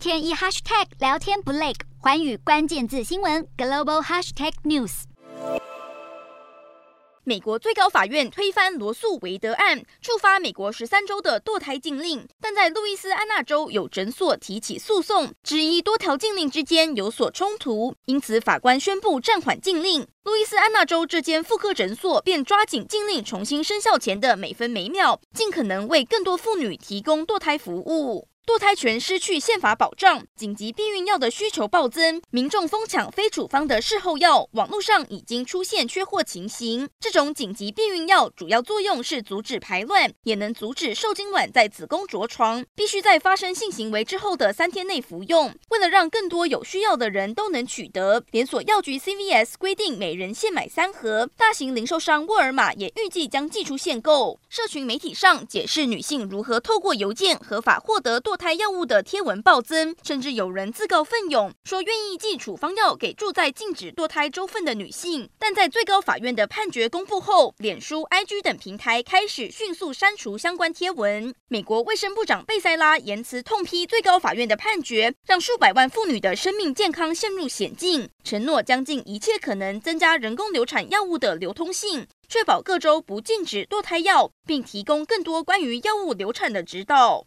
天一 hashtag 聊天不累，寰宇关键字新闻 global hashtag news。美国最高法院推翻罗诉韦德案，触发美国十三州的堕胎禁令，但在路易斯安那州有诊所提起诉讼，质疑多条禁令之间有所冲突，因此法官宣布暂缓禁令。路易斯安那州这间妇科诊所便抓紧禁令重新生效前的每分每秒，尽可能为更多妇女提供堕胎服务。堕胎权失去宪法保障，紧急避孕药的需求暴增，民众疯抢非处方的事后药，网络上已经出现缺货情形。这种紧急避孕药主要作用是阻止排卵，也能阻止受精卵在子宫着床，必须在发生性行为之后的三天内服用。为了让更多有需要的人都能取得，连锁药局 CVS 规定每人限买三盒，大型零售商沃尔玛也预计将祭出限购。社群媒体上解释女性如何透过邮件合法获得堕胎药物的贴文暴增，甚至有人自告奋勇说愿意寄处方药给住在禁止堕胎州份的女性。但在最高法院的判决公布后，脸书、IG 等平台开始迅速删除相关贴文。美国卫生部长贝塞拉言辞痛批最高法院的判决，让数百万妇女的生命健康陷入险境，承诺将尽一切可能增加人工流产药物的流通性，确保各州不禁止堕胎药，并提供更多关于药物流产的指导。